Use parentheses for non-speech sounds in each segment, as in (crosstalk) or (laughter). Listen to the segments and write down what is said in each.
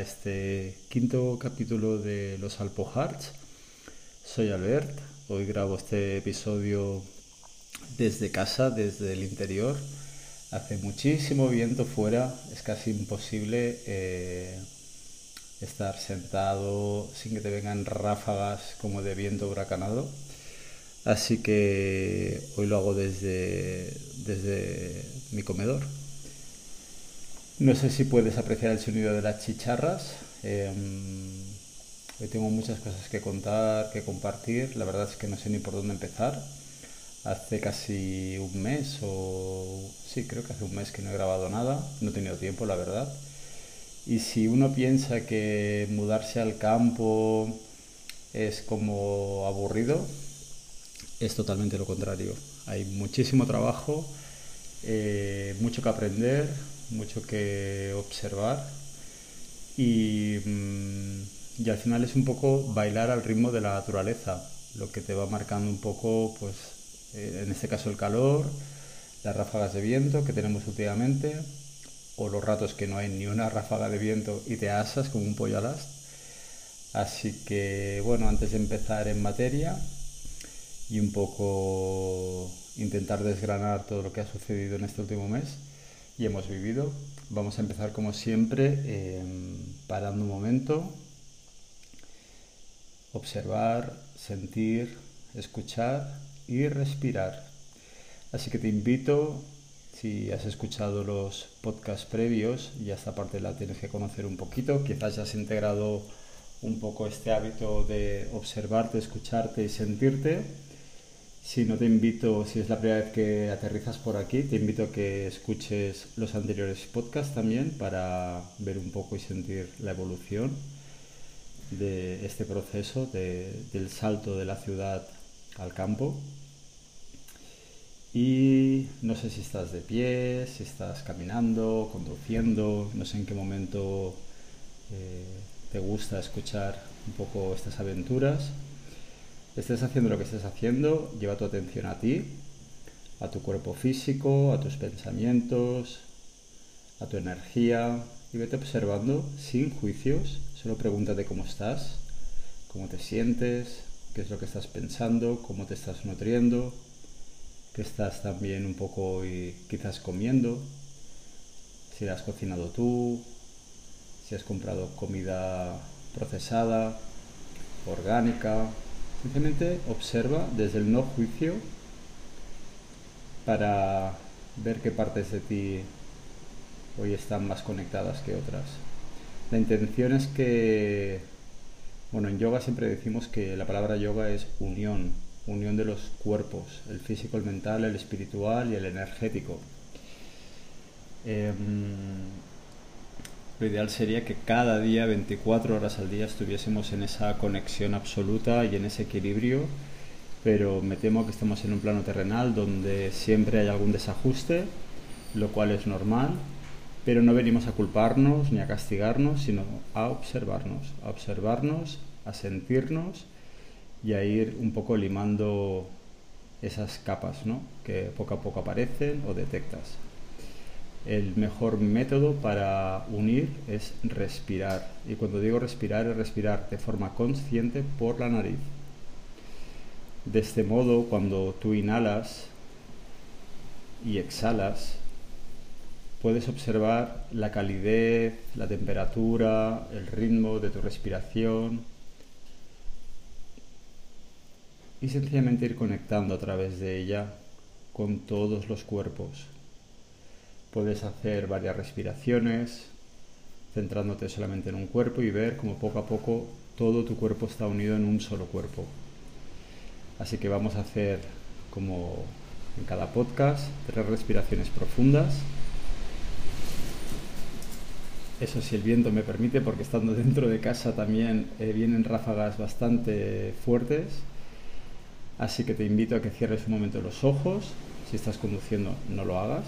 Este quinto capítulo de Los Alpo Hearts. Soy Albert, hoy grabo este episodio desde casa, desde el interior. Hace muchísimo viento fuera, es casi imposible eh, estar sentado sin que te vengan ráfagas como de viento huracanado. Así que hoy lo hago desde, desde mi comedor. No sé si puedes apreciar el sonido de las chicharras. Em, hoy tengo muchas cosas que contar, que compartir. La verdad es que no sé ni por dónde empezar. Hace casi un mes o... Sí, creo que hace un mes que no he grabado nada. No he tenido tiempo, la verdad. Y si uno piensa que mudarse al campo es como aburrido, es totalmente lo contrario. Hay muchísimo trabajo, eh, mucho que aprender, mucho que observar mm, y, al final es un poco bailar al ritmo de la naturaleza, lo que te va marcando un poco, pues eh, en este caso el calor, las ráfagas de viento que tenemos últimamente, o los ratos que no hay ni una ráfaga de viento y te asas como un pollo alas. Así que bueno, antes de empezar en materia y un poco intentar desgranar todo lo que ha sucedido en este último mes, y hemos vivido. Vamos a empezar como siempre em, parando un momento, observar, sentir, escuchar y respirar. Así que te invito, si has escuchado los podcasts previos, ya esta parte la tienes que conocer un poquito, quizás ya has integrado un poco este hábito de observarte, escucharte y sentirte si no te invito, si es la primera vez que aterrizas por aquí, te invito a que escuches los anteriores podcasts también para ver un poco y sentir la evolución de este proceso del salto de la ciudad al campo. Y no sé si estás de pie, si estás caminando, conduciendo, no sé en qué momento eh, te gusta escuchar un poco estas aventuras estés haciendo lo que estés haciendo, lleva tu atención a ti, a tu cuerpo físico, a tus pensamientos, a tu energía y vete observando sin juicios. Solo pregúntate cómo estás, cómo te sientes, qué es lo que estás pensando, cómo te estás nutriendo, qué estás también un poco y quizás comiendo, si la has cocinado tú, si has comprado comida procesada, orgánica, Simplemente observa desde el no juicio para ver qué partes de ti hoy están más conectadas que otras. La intención es que, bueno, en yoga siempre decimos que la palabra yoga es unión, unión de los cuerpos, el físico, el mental, el espiritual y el energético. Em, lo ideal sería que cada día, 24 horas al día, estuviésemos en esa conexión absoluta y en ese equilibrio, pero me temo que estamos en un plano terrenal donde siempre hay algún desajuste, lo cual es normal, pero no venimos a culparnos ni a castigarnos, sino a observarnos, a observarnos, a sentirnos y a ir un poco limando esas capas ¿no? que poco a poco aparecen o detectas el mejor método para unir es respirar. Y cuando digo respirar es respirar de forma consciente por la nariz. De este modo, cuando tú inhalas y exhalas, puedes observar la calidez, la temperatura, el ritmo de tu respiración y sencillamente ir conectando a través de ella con todos los cuerpos. Puedes hacer varias respiraciones, centrándote solamente en un cuerpo y ver cómo poco a poco todo tu cuerpo está unido en un solo cuerpo. Así que vamos a hacer como en cada podcast tres respiraciones profundas. Eso si el viento me permite, porque estando dentro de casa también eh, vienen ráfagas bastante fuertes. Así que te invito a que cierres un momento los ojos. Si estás conduciendo, no lo hagas.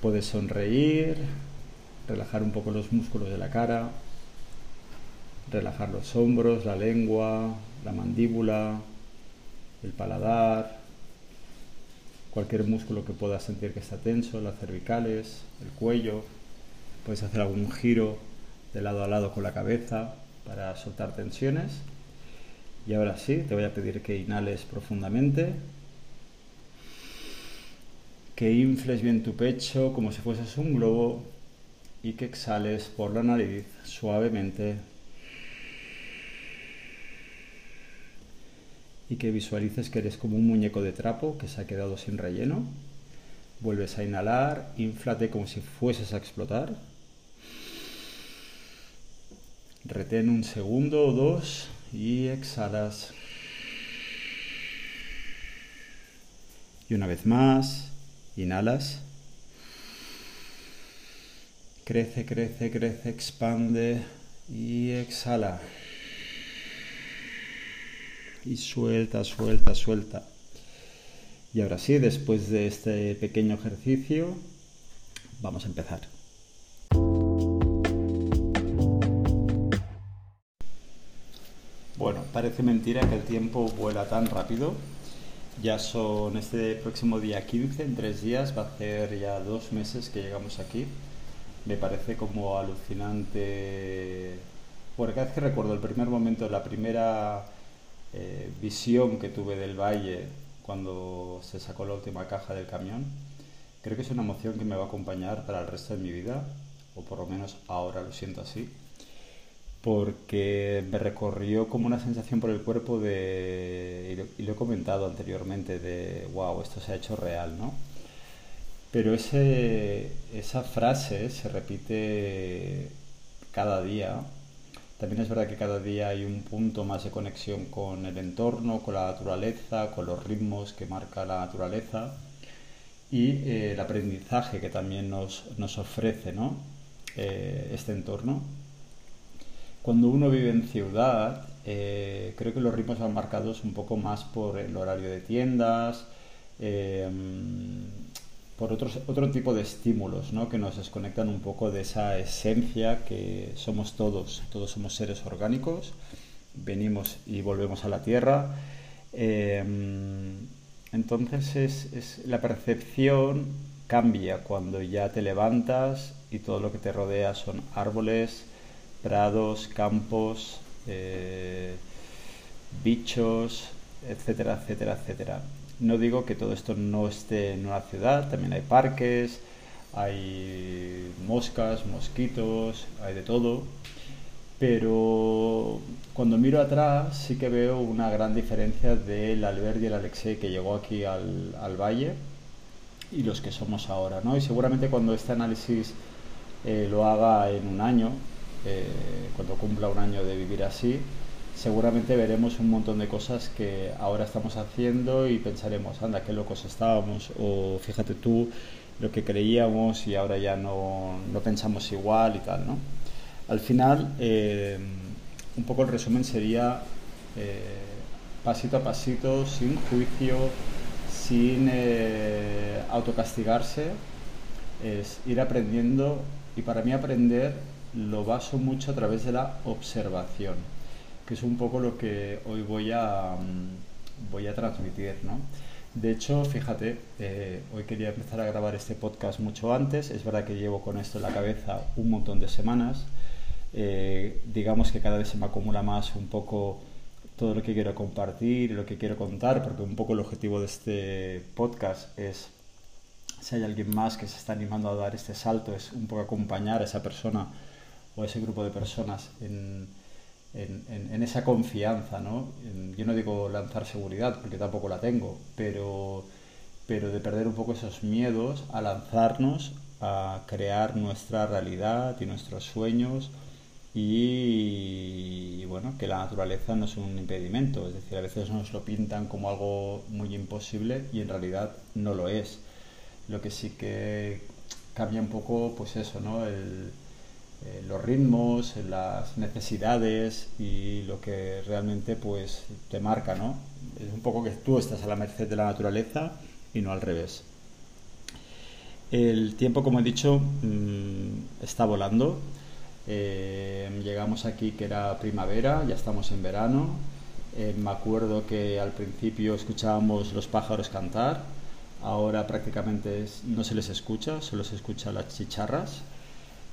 Puedes sonreír, relajar un poco los músculos de la cara, relajar los hombros, la lengua, la mandíbula, el paladar, cualquier músculo que puedas sentir que está tenso, las cervicales, el cuello. Puedes hacer algún giro de lado a lado con la cabeza para soltar tensiones. Y ahora sí, te voy a pedir que inhales profundamente, que infles bien tu pecho como si fueses un globo y que exhales por la nariz suavemente y que visualices que eres como un muñeco de trapo que se ha quedado sin relleno. Vuelves a inhalar, inflate como si fueses a explotar. Retén un segundo o dos y exhalas. Y una vez más, inhalas. Crece, crece, crece, expande y exhala. Y suelta, suelta, suelta. Y ahora sí, después de este pequeño ejercicio, vamos a empezar. Bueno, parece mentira que el tiempo vuela tan rápido. Ya son este próximo día 15, en tres días, va a ser ya dos meses que llegamos aquí me parece como alucinante. Porque cada vez que recuerdo el primer momento, la primera eh, visión que tuve del valle cuando se sacó la última caja del camión, creo que es una emoción que me va a acompañar para el resto de mi vida, o por lo menos ahora lo siento así, porque me recorrió como una sensación por el cuerpo de, y lo, he comentado anteriormente, de wow, esto se ha hecho real, ¿no? Pero ese, esa frase se repite cada día. También es verdad que cada día hay un punto más de conexión con el entorno, con la naturaleza, con los ritmos que marca la naturaleza y eh, el aprendizaje que también nos, nos ofrece ¿no? Eh, este entorno. Cuando uno vive en ciudad, eh, creo que los ritmos van marcados un poco más por el horario de tiendas, por otros, otro tipo de estímulos ¿no? que nos desconectan un poco de esa esencia que somos todos. Todos somos seres orgánicos, venimos y volvemos a la tierra. Em, entonces es, es, la percepción cambia cuando ya te levantas y todo lo que te rodea son árboles, prados, campos, eh, bichos, etcétera, etcétera, etcétera. No digo que todo esto no esté en una ciudad, también hay parques, hay moscas, mosquitos, hay de todo, pero cuando miro atrás sí que veo una gran diferencia del Albert y el Alexei que llegó aquí al, al valle y los que somos ahora, ¿no? Y seguramente cuando este análisis eh, lo haga en un año, eh, cuando cumpla un año de vivir así, seguramente veremos un montón de cosas que ahora estamos haciendo y pensaremos, anda, qué locos estábamos, o fíjate tú lo que creíamos y ahora ya no, no pensamos igual y tal, ¿no? Al final, eh, un poco el resumen sería eh, pasito a pasito, sin juicio, sin eh, autocastigarse, es ir aprendiendo y para mí aprender lo baso mucho a través de la observación que es un poco lo que hoy voy a, mm, voy a transmitir, ¿no? De hecho, fíjate, eh, hoy quería empezar a grabar este podcast mucho antes, es verdad que llevo con esto en la cabeza un montón de semanas, eh, digamos que cada vez se me acumula más un poco todo lo que quiero compartir, lo que quiero contar, porque un poco el objetivo de este podcast es, si hay alguien más que se está animando a dar este salto, es un poco acompañar a esa persona o ese grupo de personas en esa confianza, ¿no? yo no digo lanzar seguridad, porque tampoco la tengo, pero, pero de perder un poco esos miedos a lanzarnos a crear nuestra realidad y nuestros sueños y, bueno, que la naturaleza no es un impedimento, es decir, a veces nos lo pintan como algo muy imposible y en realidad no lo es. Lo que sí que cambia un poco, pues eso, ¿no? Eh, los ritmos, las necesidades y lo que realmente pues te marca, ¿no? Es un poco que tú estás a la merced de la naturaleza y no al revés. El tiempo, como he dicho, mm, está volando. Eh, llegamos aquí que era primavera, ya estamos en verano. Eh, me acuerdo que al principio escuchábamos los pájaros cantar, ahora prácticamente no se les escucha, solo se escuchan las chicharras.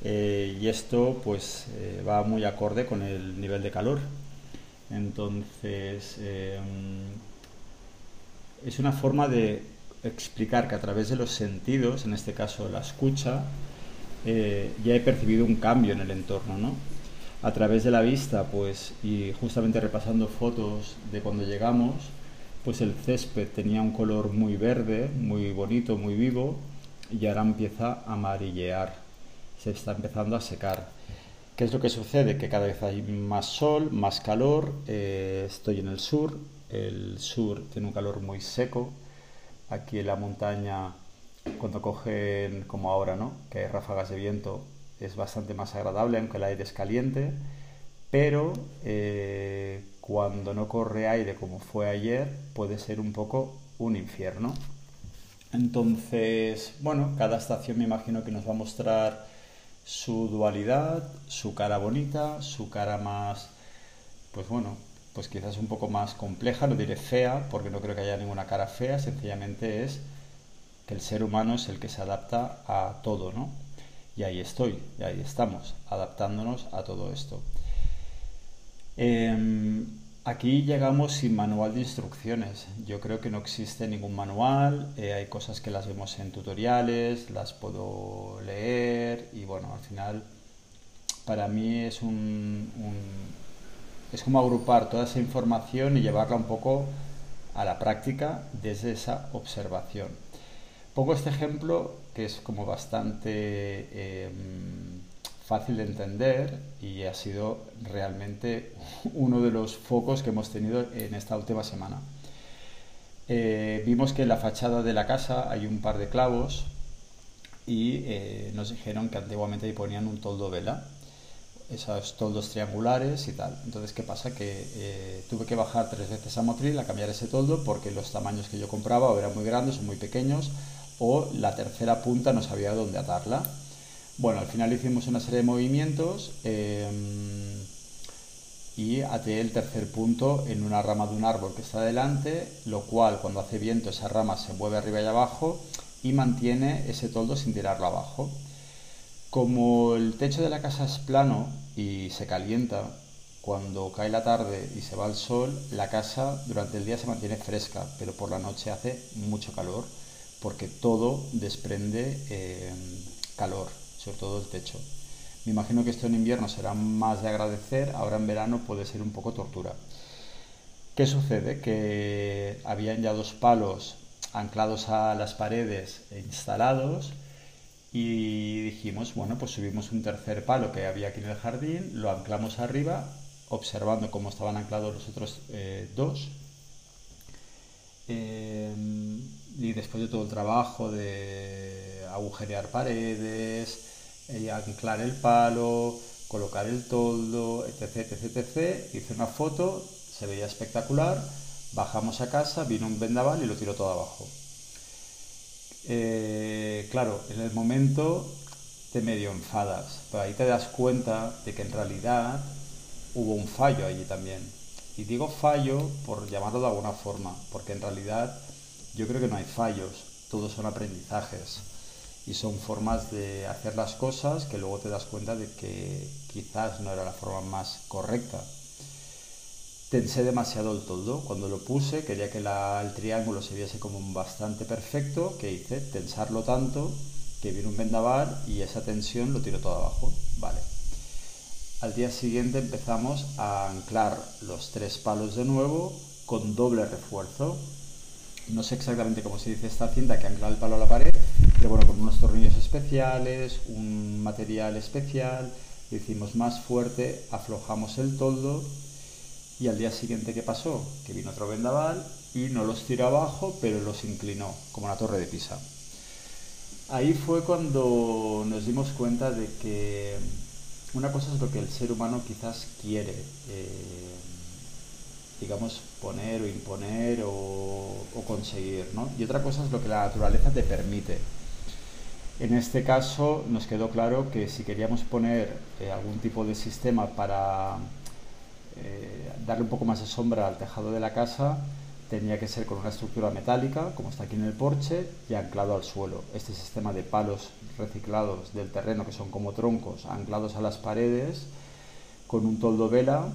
Eh, y esto pues va muy acorde con el nivel de calor. Entonces es una forma de explicar que a través de los sentidos, en este caso la escucha, ya he percibido un cambio en el entorno, ¿no? a través de la vista, pues, y justamente repasando fotos de cuando llegamos, pues el césped tenía un color muy verde, muy bonito, muy vivo, y ahora empieza a amarillear, se está empezando a secar. ¿Qué es lo que sucede? Que cada vez hay más sol, más calor, eh, estoy en el sur, el sur tiene un calor muy seco, aquí en la montaña, cuando cogen, como ahora, ¿no? que hay ráfagas de viento, es bastante más agradable, aunque el aire es caliente, pero eh, cuando no corre aire como fue ayer, puede ser un poco un infierno. Entonces, bueno, cada estación me imagino que nos va a mostrar su dualidad, su cara bonita, su cara más, pues bueno, pues quizás un poco más compleja, no diré fea, porque no creo que haya ninguna cara fea, sencillamente es que el ser humano es el que se adapta a todo, ¿no? Y ahí estoy, y ahí estamos, adaptándonos a todo esto. Em, aquí llegamos sin manual de instrucciones. Yo creo que no existe ningún manual, eh, hay cosas que las vemos en tutoriales, las puedo leer y bueno, al final para mí es un, es como agrupar toda esa información y llevarla un poco a la práctica desde esa observación. Pongo este ejemplo que es como bastante em, fácil de entender y ha sido realmente uno de los focos que hemos tenido en esta última semana. Eh, vimos que en la fachada de la casa hay un par de clavos y eh, nos dijeron que antiguamente ahí ponían un toldo vela, esos toldos triangulares y tal. Entonces, ¿qué pasa? Que eh, tuve que bajar tres veces a Motril a cambiar ese toldo porque los tamaños que yo compraba o eran muy grandes o muy pequeños o la tercera punta no sabía dónde atarla. Bueno, al final hicimos una serie de movimientos em, y até el tercer punto en una rama de un árbol que está delante, lo cual cuando hace viento esa rama se mueve arriba y abajo y mantiene ese toldo sin tirarlo abajo. Como el techo de la casa es plano y se calienta cuando cae la tarde y se va el sol, la casa durante el día se mantiene fresca, pero por la noche hace mucho calor porque todo desprende eh, calor, sobre todo el techo. Me imagino que esto en invierno será más de agradecer, ahora en verano puede ser un poco tortura. ¿Qué sucede? Que habían ya dos palos anclados a las paredes e instalados y dijimos, bueno, pues subimos un tercer palo que había aquí en el jardín, lo anclamos arriba, observando cómo estaban anclados los otros eh, dos. Eh, y después de todo el trabajo de agujerear paredes, eh, anclar el palo, colocar el toldo, etc, etc, etc, hice una foto, se veía espectacular, bajamos a casa, vino un vendaval y lo tiró todo abajo. Eh, claro, en el momento te medio enfadas, pero ahí te das cuenta de que en realidad hubo un fallo allí también. Y digo fallo por llamarlo de alguna forma, porque en realidad yo creo que no hay fallos, todos son aprendizajes y son formas de hacer las cosas que luego te das cuenta de que quizás no era la forma más correcta. Tensé demasiado el toldo. Cuando lo puse quería que el triángulo se viese como bastante perfecto. que hice? Tensarlo tanto que vino un vendaval y esa tensión lo tiró todo abajo. Vale. Al día siguiente empezamos a anclar los tres palos de nuevo con doble refuerzo no sé exactamente cómo se dice esta cinta que ancla el palo a la pared, pero bueno, con unos tornillos especiales, un material especial, lo hicimos más fuerte, aflojamos el toldo y al día siguiente ¿qué pasó? Que vino otro vendaval y no los tiró abajo, pero los inclinó, como una torre de Pisa. Ahí fue cuando nos dimos cuenta de que una cosa es lo que el ser humano quizás quiere. Eh, digamos, poner o imponer o, conseguir, ¿no? Y otra cosa es lo que la naturaleza te permite. En este caso nos quedó claro que si queríamos poner eh, algún tipo de sistema para eh, darle un poco más de sombra al tejado de la casa, tenía que ser con una estructura metálica, como está aquí en el porche, y anclado al suelo. Este sistema de palos reciclados del terreno, que son como troncos, anclados a las paredes, con un toldo vela,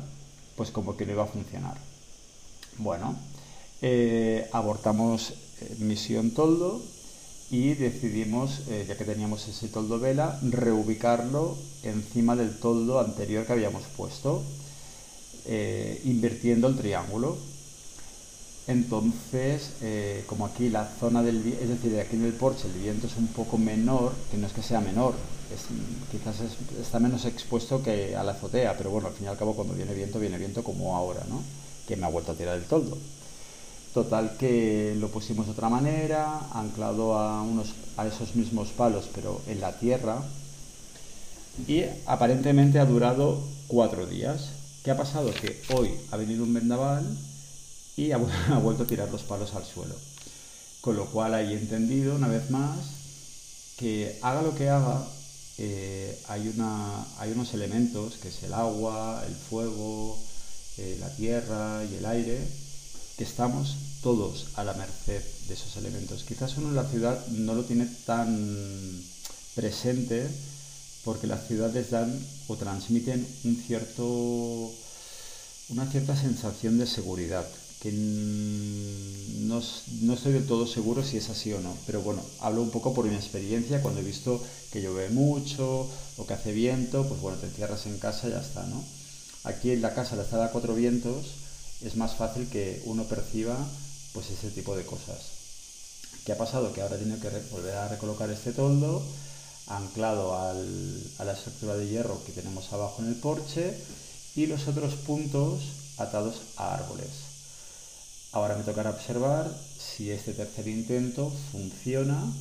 pues como que no iba a funcionar. Bueno, eh, abortamos misión toldo y decidimos, eh, ya que teníamos ese toldo vela, reubicarlo encima del toldo anterior que habíamos puesto, invirtiendo el triángulo. Entonces, como aquí la zona del es decir, aquí en el porche el viento es un poco menor, que no es que sea menor, quizás está menos expuesto que a la azotea, pero bueno, al fin y al cabo cuando viene viento, viene viento como ahora, ¿no? Que me ha vuelto a tirar el toldo. Total que lo pusimos de otra manera, anclado a, unos, a esos mismos palos, pero en la tierra. Y aparentemente ha durado cuatro días. ¿Qué ha pasado? Que hoy ha venido un vendaval y ha, (laughs) vuelto a tirar los palos al suelo. Con lo cual he entendido una vez más que haga lo que haga, eh, hay, una, hay unos elementos, que es el agua, el fuego, eh, la tierra y el aire, que estamos todos a la merced de esos elementos. Quizás uno en la ciudad no lo tiene tan presente porque las ciudades dan o transmiten un cierto, una cierta sensación de seguridad, que no, estoy del todo seguro si es así o no, pero bueno, hablo un poco por mi experiencia, cuando he visto que llueve mucho o que hace viento, pues bueno, te encierras en casa y ya está, ¿no? Aquí en la casa, la estada a cuatro vientos, es más fácil que uno perciba pues ese tipo de cosas. ¿Qué ha pasado? Que ahora tiene que volver a recolocar este toldo anclado a la estructura de hierro que tenemos abajo en el porche y los otros puntos atados a árboles. Ahora me tocará observar si este tercer intento funciona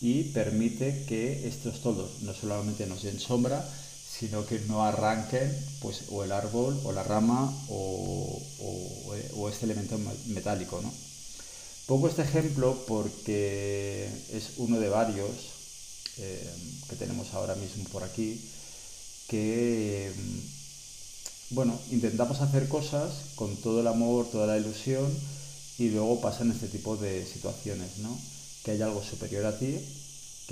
y permite que estos toldos no solamente nos den sombra, sino que no arranquen pues, o el árbol o la rama o, este elemento metálico. ¿no? Pongo este ejemplo porque es uno de varios eh, que tenemos ahora mismo por aquí que bueno, intentamos hacer cosas con todo el amor, toda la ilusión y luego pasan este tipo de situaciones, ¿no? Que hay algo superior a ti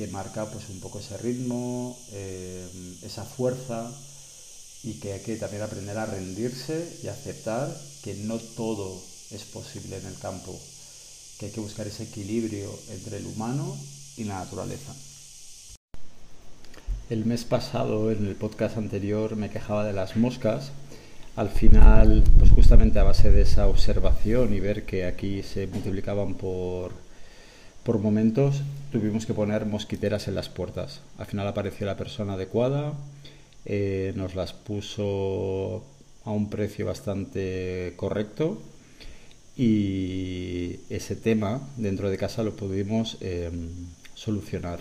que marca pues un poco ese ritmo, eh, esa fuerza y que hay que también aprender a rendirse y aceptar que no todo es posible en el campo, que hay que buscar ese equilibrio entre el humano y la naturaleza. El mes pasado, en el podcast anterior, me quejaba de las moscas. Al final, pues justamente a base de esa observación y ver que aquí se multiplicaban por por momentos tuvimos que poner mosquiteras en las puertas. Al final apareció la persona adecuada, eh, nos las puso a un precio bastante correcto y ese tema dentro de casa lo pudimos em, solucionar.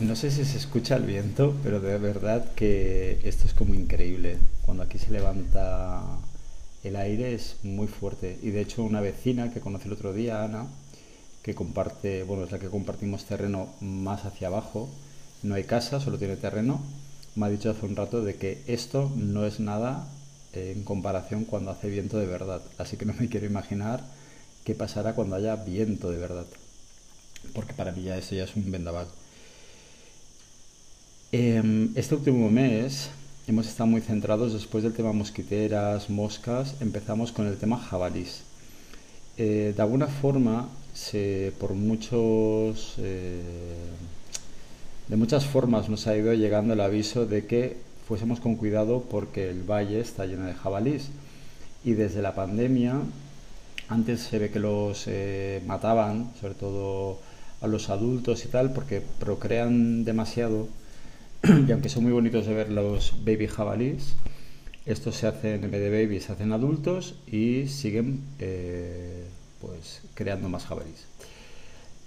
No sé si se escucha el viento, pero de verdad que esto es como increíble. Cuando aquí se levanta el aire es muy fuerte. Y de hecho una vecina que conocí el otro día, Ana, que comparte, bueno, es la que compartimos terreno más hacia abajo, no hay casa, solo tiene terreno, me ha dicho hace un rato de que esto no es nada eh, en comparación cuando hace viento de verdad. Así que no me (laughs) quiero imaginar qué pasará cuando haya viento de verdad. Porque para mí ya eso ya es un vendaval. Em, este último mes hemos estado muy centrados después del tema mosquiteras, moscas, empezamos con el tema jabalís. Eh, de alguna forma, por muchos, eh, de muchas formas nos ha ido llegando el aviso de que fuésemos con cuidado porque el valle está lleno de jabalís. Y desde la pandemia, antes se ve que los eh, mataban, sobre todo a los adultos y tal, porque procrean demasiado (clears throat) y aunque son muy bonitos de ver los baby jabalís, estos se hacen, en vez de babies, se hacen adultos y siguen eh, pues, creando más jabalís.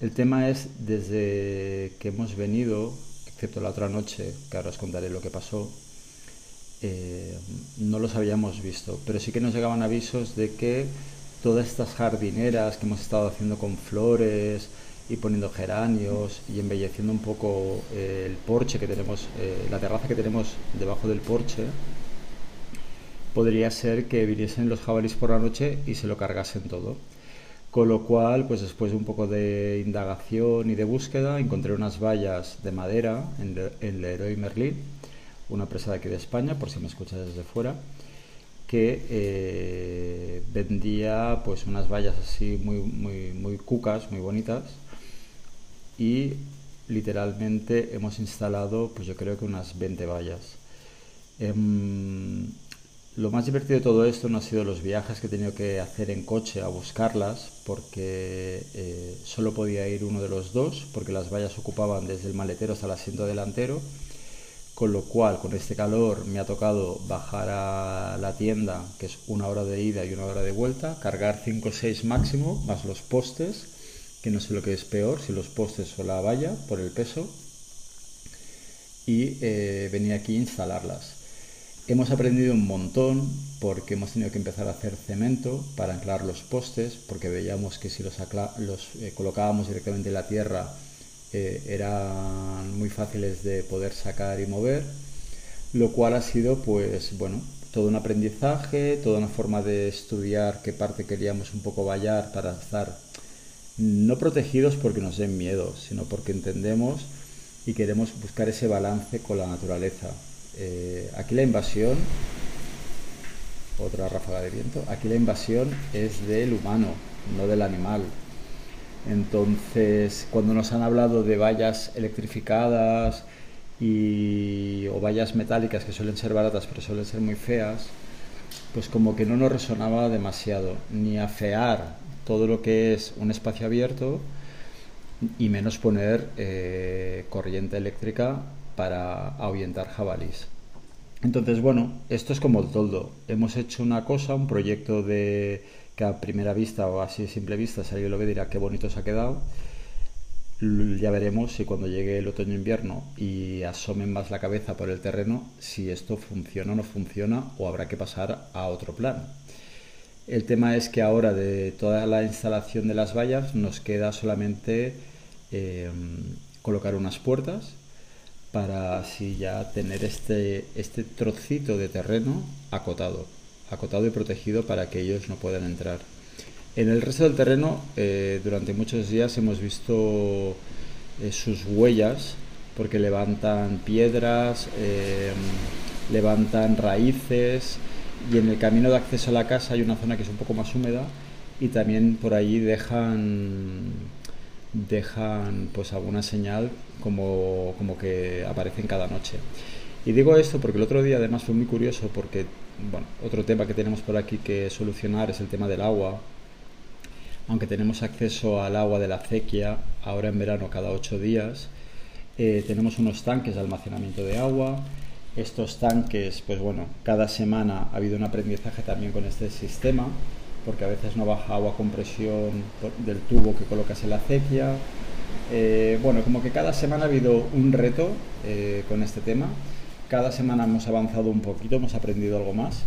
El tema es, desde que hemos venido, excepto la otra noche, que ahora os contaré lo que pasó, eh, no los habíamos visto, pero sí que nos llegaban avisos de que todas estas jardineras que hemos estado haciendo con flores, y poniendo geranios y embelleciendo un poco eh, el porche que tenemos, eh, la terraza que tenemos debajo del porche, podría ser que viniesen los jabalíes por la noche y se lo cargasen todo. Con lo cual, pues después de un poco de indagación y de búsqueda, encontré unas vallas de madera en, el Leroy Merlin, una empresa de aquí de España, por si me escuchas desde fuera, que eh, vendía pues unas vallas así muy, muy, muy cucas, muy bonitas, y literalmente hemos instalado, pues yo creo que unas 20 vallas. Em, lo más divertido de todo esto no ha sido los viajes que he tenido que hacer en coche a buscarlas, porque eh, solo podía ir uno de los dos, porque las vallas ocupaban desde el maletero hasta el asiento delantero, con lo cual con este calor me ha tocado bajar a la tienda, que es una hora de ida y una hora de vuelta, cargar 5 o 6 máximo, más los postes, que no sé lo que es peor, si los postes o la valla, por el peso, y eh, venir aquí a instalarlas. Hemos aprendido un montón porque hemos tenido que empezar a hacer cemento para anclar los postes, porque veíamos que si los, eh, colocábamos directamente en la tierra eh, eran muy fáciles de poder sacar y mover, lo cual ha sido pues bueno, todo un aprendizaje, toda una forma de estudiar qué parte queríamos un poco vallar para estar no protegidos porque nos den miedo, sino porque entendemos y queremos buscar ese balance con la naturaleza. Eh, aquí la invasión, otra ráfaga de viento, aquí la invasión es del humano, no del animal. Entonces, cuando nos han hablado de vallas electrificadas y, o vallas metálicas que suelen ser baratas pero suelen ser muy feas, pues como que no nos resonaba demasiado, ni afear todo lo que es un espacio abierto y menos poner eh, corriente eléctrica para ahuyentar jabalís. Entonces, bueno, esto es como el toldo. Hemos hecho una cosa, un proyecto de que a primera vista o así a simple vista, si alguien lo ve dirá qué bonito se ha quedado. Ya veremos si cuando llegue el otoño-invierno y asomen más la cabeza por el terreno, si esto funciona o no funciona o habrá que pasar a otro plan. El tema es que ahora de toda la instalación de las vallas nos queda solamente eh, colocar unas puertas para así ya tener este, este trocito de terreno acotado, acotado y protegido para que ellos no puedan entrar. En el resto del terreno, eh, durante muchos días hemos visto eh, sus huellas, porque levantan piedras, levantan raíces, y en el camino de acceso a la casa hay una zona que es un poco más húmeda, y también por allí dejan dejan pues alguna señal como, como que aparecen cada noche. Y digo esto porque el otro día además fue muy curioso porque, bueno, otro tema que tenemos por aquí que solucionar es el tema del agua. Aunque tenemos acceso al agua de la acequia, ahora en verano cada ocho días, eh, tenemos unos tanques de almacenamiento de agua. Estos tanques, pues bueno, cada semana ha habido un aprendizaje también con este sistema porque a veces no baja agua con presión del tubo que colocas en la acequia. Eh, bueno, como que cada semana ha habido un reto eh, con este tema. Cada semana hemos avanzado un poquito, hemos aprendido algo más.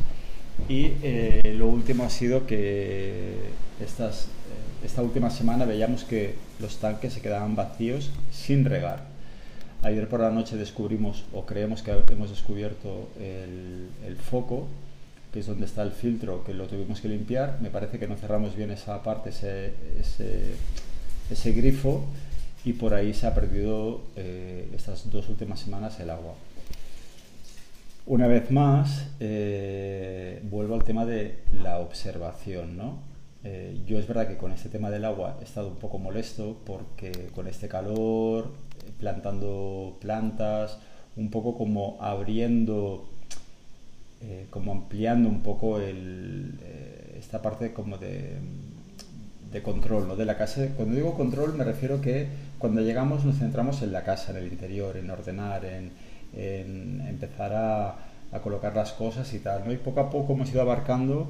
Y eh, lo último ha sido que esta última semana veíamos que los tanques se quedaban vacíos sin regar. Ayer por la noche descubrimos, o creemos que hemos descubierto el, foco que es donde está el filtro, que lo tuvimos que limpiar. Me parece que no cerramos bien esa parte, ese, ese, grifo, y por ahí se ha perdido eh, estas dos últimas semanas el agua. Una vez más, eh, vuelvo al tema de la observación. ¿no? Eh, yo es verdad que con este tema del agua he estado un poco molesto porque con este calor, plantando plantas, un poco como abriendo eh, como ampliando un poco el, eh, esta parte como de, control ¿no? de la casa. Cuando digo control me refiero que cuando llegamos nos centramos en la casa, en el interior, en ordenar, en, en empezar a, a, colocar las cosas y tal. ¿no? Y poco a poco hemos ido abarcando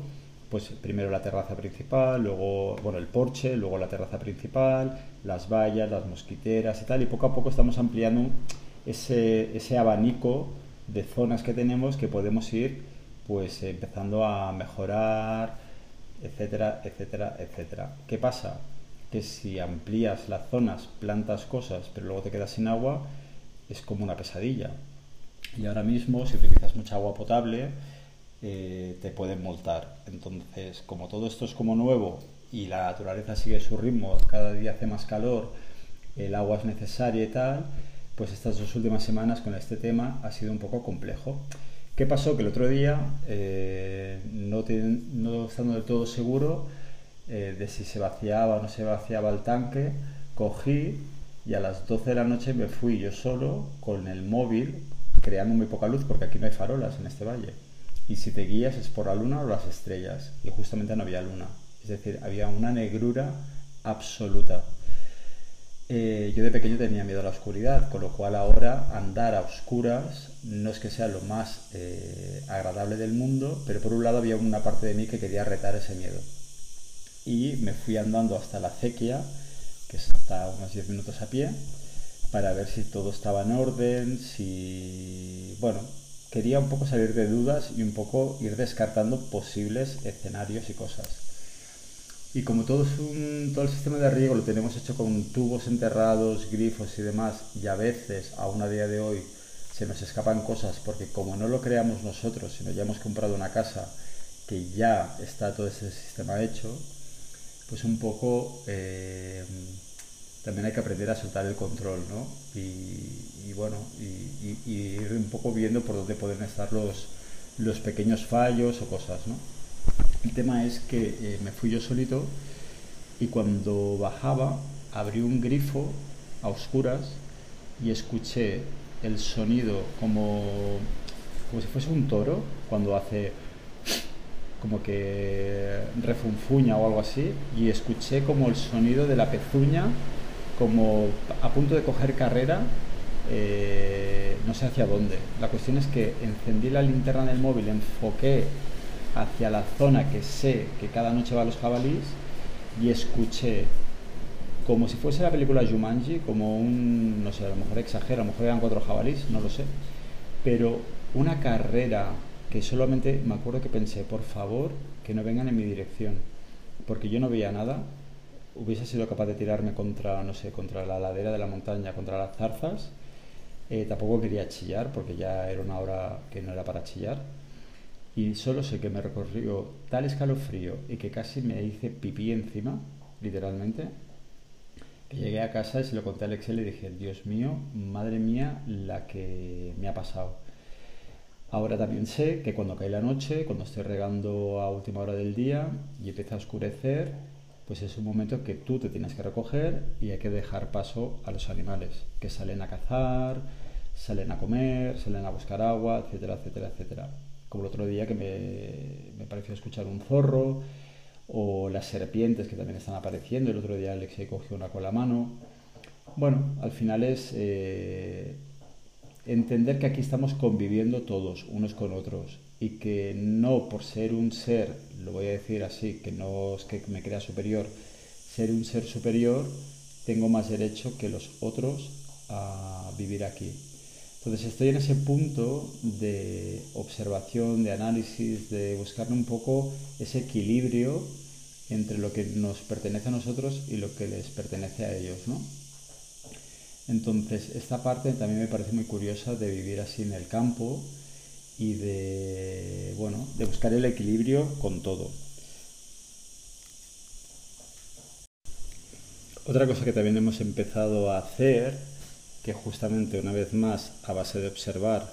pues primero la terraza principal, luego bueno, el porche, luego la terraza principal, las vallas, las mosquiteras y tal, y poco a poco estamos ampliando ese, ese abanico de zonas que tenemos que podemos ir pues empezando a mejorar, etcétera, etcétera, etcétera. ¿Qué pasa? Que si amplías las zonas, plantas cosas, pero luego te quedas sin agua, es como una pesadilla. Y ahora mismo, si utilizas mucha agua potable, eh, te pueden multar. Entonces, como todo esto es como nuevo y la naturaleza sigue su ritmo, cada día hace más calor, el agua es necesaria y tal, pues estas dos últimas semanas con este tema ha sido un poco complejo. ¿Qué pasó? Que el otro día, eh, no, estando del todo seguro eh, de si se vaciaba o no se vaciaba el tanque, cogí y a las 12 de la noche me fui yo solo con el móvil, creando muy poca luz porque aquí no hay farolas en este valle. Y si te guías es por la luna o las estrellas. Y justamente no había luna. Es decir, había una negrura absoluta. Eh, yo de pequeño tenía miedo a la oscuridad, con lo cual ahora andar a oscuras no es que sea lo más eh, agradable del mundo, pero por un lado había una parte de mí que quería retar ese miedo. Y me fui andando hasta la acequia, que está unos 10 minutos a pie, para ver si todo estaba en orden, si... bueno, quería un poco salir de dudas y un poco ir descartando posibles escenarios y cosas. Y como todo, es un, todo el sistema de riego lo tenemos hecho con tubos enterrados, grifos y demás, y a veces, aún a día de hoy, se nos escapan cosas porque como no lo creamos nosotros, sino ya hemos comprado una casa que ya está todo ese sistema hecho, pues un poco eh, también hay que aprender a soltar el control, ¿no? Y, bueno, y, y, ir un poco viendo por dónde pueden estar los, los pequeños fallos o cosas, ¿no? El tema es que eh, me fui yo solito y cuando bajaba abrí un grifo a oscuras y escuché el sonido como, como si fuese un toro cuando hace como que refunfuña o algo así y escuché como el sonido de la pezuña como a punto de coger carrera eh, no sé hacia dónde. La cuestión es que encendí la linterna del móvil enfoqué hacia la zona que sé que cada noche va los jabalíes y escuché como si fuese la película Jumanji, como un, no sé, a lo mejor exagero, a lo mejor eran cuatro jabalíes, no lo sé, pero una carrera que solamente me acuerdo que pensé, por favor, que no vengan en mi dirección, porque yo no veía nada, hubiese sido capaz de tirarme contra, no sé, contra la ladera de la montaña, contra las zarzas, eh, tampoco quería chillar, porque ya era una hora que no era para chillar, y solo sé que me recorrió tal escalofrío y que casi me hice pipí encima, literalmente, que llegué a casa y se lo conté a Alex y le dije, Dios mío, madre mía, la que me ha pasado. Ahora también sé que cuando cae la noche, cuando estoy regando a última hora del día y empieza a oscurecer, pues es un momento que tú te tienes que recoger y hay que dejar paso a los animales, que salen a cazar, salen a comer, salen a buscar agua, etcétera, etcétera, etcétera como el otro día que me, pareció escuchar un zorro, o las serpientes que también están apareciendo. El otro día Alexei cogió una con la mano. Bueno, al final es eh, entender que aquí estamos conviviendo todos, unos con otros, y que no por ser un ser, lo voy a decir así, que no es que me crea superior, ser un ser superior, tengo más derecho que los otros a vivir aquí. Entonces estoy en ese punto de observación, de análisis, de buscar un poco ese equilibrio entre lo que nos pertenece a nosotros y lo que les pertenece a ellos, ¿no? Entonces, esta parte también me parece muy curiosa de vivir así en el campo y de, bueno, de buscar el equilibrio con todo. Otra cosa que también hemos empezado a hacer que justamente una vez más a base de observar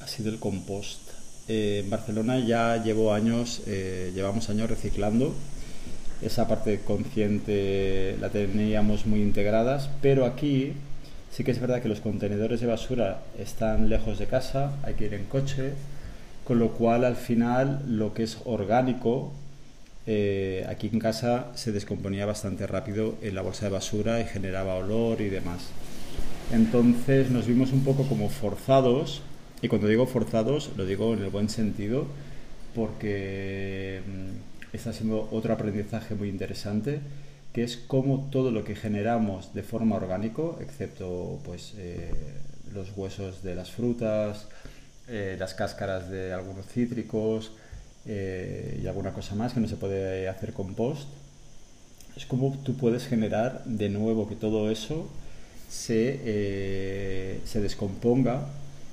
ha sido el compost. Eh, en Barcelona ya llevo años, eh, llevamos años reciclando. Esa parte consciente la teníamos muy integradas, pero aquí sí que es verdad que los contenedores de basura están lejos de casa, hay que ir en coche, con lo cual al final lo que es orgánico eh, aquí en casa se descomponía bastante rápido en la bolsa de basura y generaba olor y demás. Entonces nos vimos un poco como forzados, y cuando digo forzados lo digo en el buen sentido, porque mm, está siendo otro aprendizaje muy interesante, que es cómo todo lo que generamos de forma orgánico, excepto pues, eh, los huesos de las frutas, eh, las cáscaras de algunos cítricos, eh, y alguna cosa más que no se puede hacer compost, es como tú puedes generar de nuevo que todo eso se, eh, se descomponga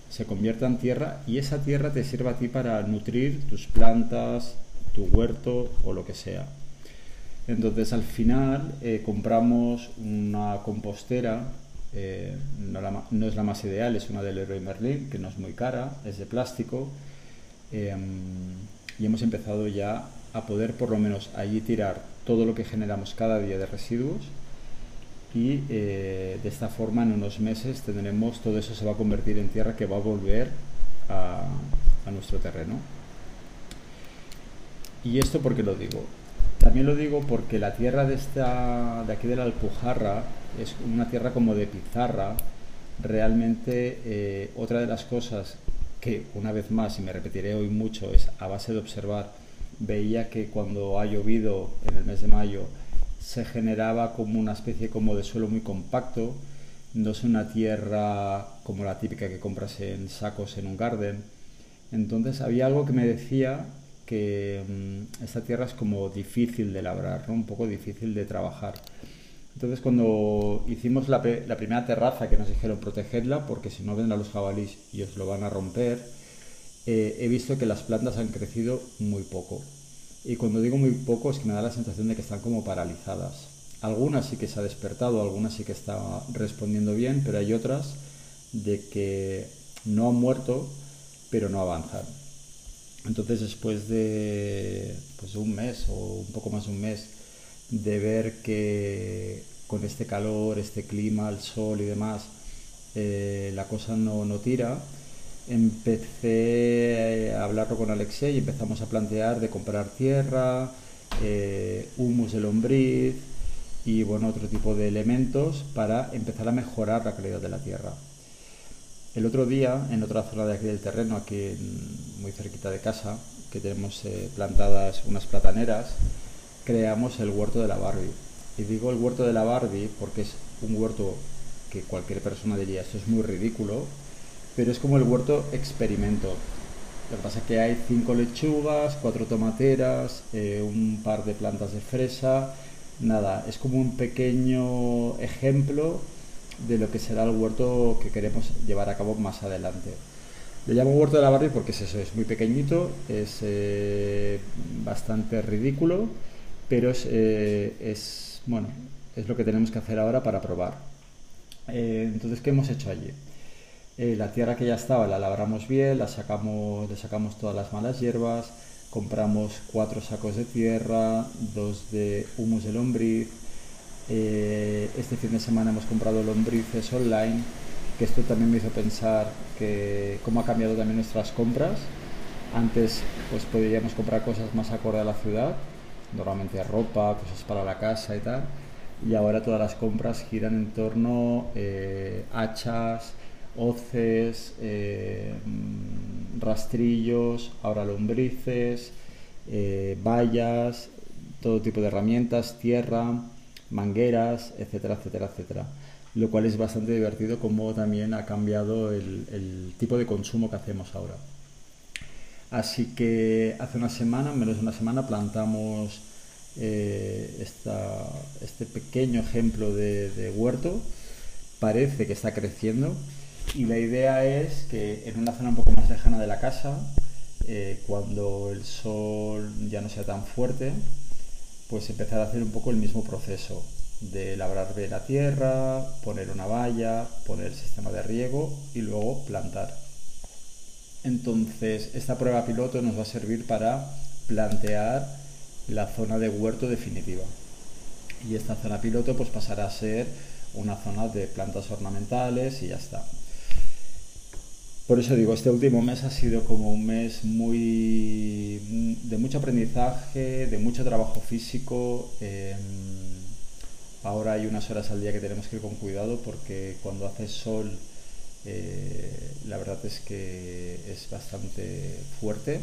se convierta en tierra y esa tierra te sirva a ti para nutrir tus plantas, tu huerto o lo que sea. Entonces al final eh, compramos una compostera, no, es la más ideal, es una del Leroy Merlin, que no es muy cara, es de plástico, y hemos empezado ya a poder por lo menos allí tirar todo lo que generamos cada día de residuos y eh, de esta forma en unos meses tendremos todo eso se va a convertir en tierra que va a volver a, nuestro terreno. ¿Y esto por qué lo digo? También lo digo porque la tierra de, esta, de aquí de la Alpujarra es una tierra como de pizarra. Realmente eh, otra de las cosas una vez más, y me repetiré hoy mucho, es a base de observar, veía que cuando ha llovido en el mes de mayo se generaba como una especie como de suelo muy compacto, no es una tierra como la típica que compras en sacos en un garden. Entonces había algo que me decía que mm, esta tierra es como difícil de labrar, un poco difícil de trabajar. Entonces cuando hicimos la, primera terraza que nos dijeron protegedla porque si no ven a los jabalís y os lo van a romper, eh, he visto que las plantas han crecido muy poco. Y cuando digo muy poco es que me da la sensación de que están como paralizadas. Algunas sí que se ha despertado, algunas sí que está respondiendo bien, pero hay otras de que no han muerto, pero no avanzan. Entonces después de pues, un mes o un poco más de un mes de ver que con este calor, este clima, el sol y demás, eh, la cosa no, no, tira, empecé a hablarlo con Alexei y empezamos a plantear de comprar tierra, eh, humus de lombriz y bueno, otro tipo de elementos para empezar a mejorar la calidad de la tierra. El otro día, en otra zona de aquí del terreno, aquí muy cerquita de casa, que tenemos eh, plantadas unas plataneras, creamos el huerto de la Barbie. Y digo el huerto de la Barbie porque es un huerto que cualquier persona diría esto es muy ridículo, pero es como el huerto experimento. Lo que pasa es que hay cinco lechugas, cuatro tomateras, eh, un par de plantas de fresa, nada, es como un pequeño ejemplo de lo que será el huerto que queremos llevar a cabo más adelante. Le llamo huerto de la Barbie porque es eso, es muy pequeñito, es eh, bastante ridículo, pero eh, es, bueno, es lo que tenemos que hacer ahora para probar. Eh, entonces, ¿qué hemos hecho allí? la tierra que ya estaba la labramos bien, la sacamos, le sacamos todas las malas hierbas, compramos cuatro sacos de tierra, dos de humus de lombriz, eh, este fin de semana hemos comprado lombrices online, que esto también me hizo pensar que cómo ha cambiado también nuestras compras. Antes pues podíamos comprar cosas más acorde a la ciudad, normalmente ropa, cosas para la casa y tal. Y ahora todas las compras giran en torno eh, hachas, hoces, eh, rastrillos, ahora lombrices, vallas, todo tipo de herramientas, tierra mangueras, etcétera, etcétera, etcétera. Lo cual es bastante divertido como también ha cambiado el, tipo de consumo que hacemos ahora. Así que hace una semana, menos de una semana, plantamos eh, este pequeño ejemplo de, huerto. Parece que está creciendo y la idea es que en una zona un poco más lejana de la casa, eh, cuando el sol ya no sea tan fuerte, pues empezar a hacer un poco el mismo proceso de labrar la tierra, poner una valla, poner el sistema de riego y luego plantar. Entonces, esta prueba piloto nos va a servir para plantear la zona de huerto definitiva. Y esta zona piloto pues pasará a ser una zona de plantas ornamentales y ya está. Por eso digo, este último mes ha sido como un mes muy de mucho aprendizaje, de mucho trabajo físico. Em, ahora hay unas horas al día que tenemos que ir con cuidado porque cuando hace sol eh, la verdad es que es bastante fuerte.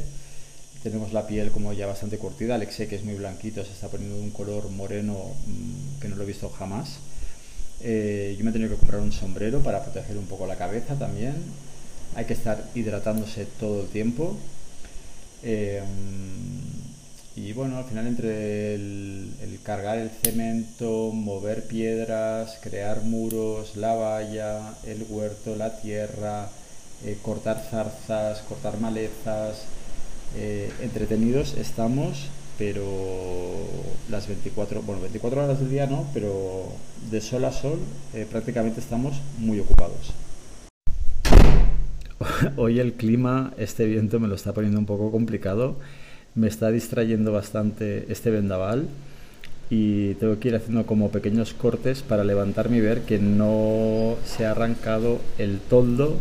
Tenemos la piel como ya bastante curtida. Alexei, que es muy blanquito, se está poniendo un color moreno mm, que no lo he visto jamás. Eh, yo me he tenido que comprar un sombrero para proteger un poco la cabeza también hay que estar hidratándose todo el tiempo. Eh, y bueno, al final entre el, cargar el cemento, mover piedras, crear muros, la valla, el huerto, la tierra, eh, cortar zarzas, cortar malezas, eh, entretenidos estamos, pero las 24, bueno, 24 horas del día no, pero de sol a sol eh, prácticamente estamos muy ocupados. (laughs) Hoy el clima, este viento me lo está poniendo un poco complicado, me está distrayendo bastante este vendaval y tengo que ir haciendo como pequeños cortes para levantarme y ver que no se ha arrancado el toldo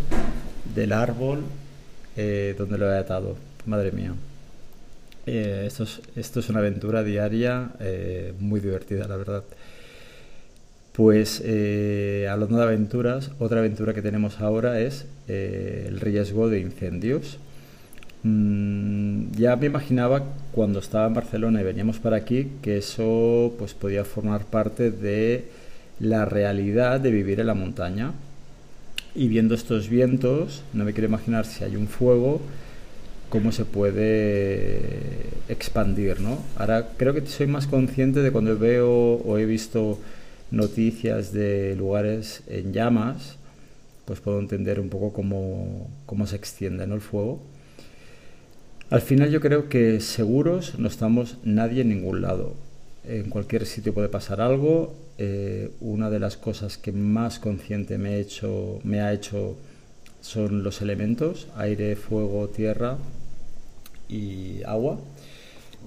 del árbol eh, donde lo he atado. Madre mía. Eh, esto, es, esto, es, una aventura diaria eh, muy divertida, la verdad. Pues hablando de aventuras, otra aventura que tenemos ahora es el riesgo de incendios. Mm, ya me imaginaba cuando estaba en Barcelona y veníamos para aquí que eso pues podía formar parte de la realidad de vivir en la montaña. Y viendo estos vientos, no me quiero imaginar si hay un fuego, cómo se puede expandir, ¿no? Ahora creo que soy más consciente de cuando veo o he visto noticias de lugares en llamas, pues puedo entender un poco cómo, cómo se extiende el fuego. Al final yo creo que seguros no estamos nadie en ningún lado. En cualquier sitio puede pasar algo. Eh, una de las cosas que más consciente me, he hecho, me ha hecho son los elementos, aire, fuego, tierra, y agua.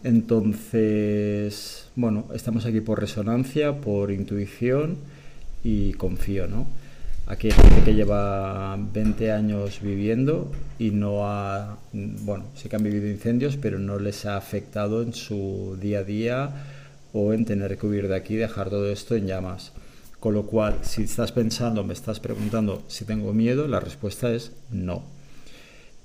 Entonces, bueno, estamos aquí por resonancia, por intuición y confío, ¿no? Aquí hay gente que lleva 20 años viviendo y no ha, bueno, sí que han vivido incendios, pero no les ha afectado en su día a día o en tener que huir de aquí y dejar todo esto en llamas. Con lo cual, si estás pensando, me estás preguntando si tengo miedo, la respuesta es no.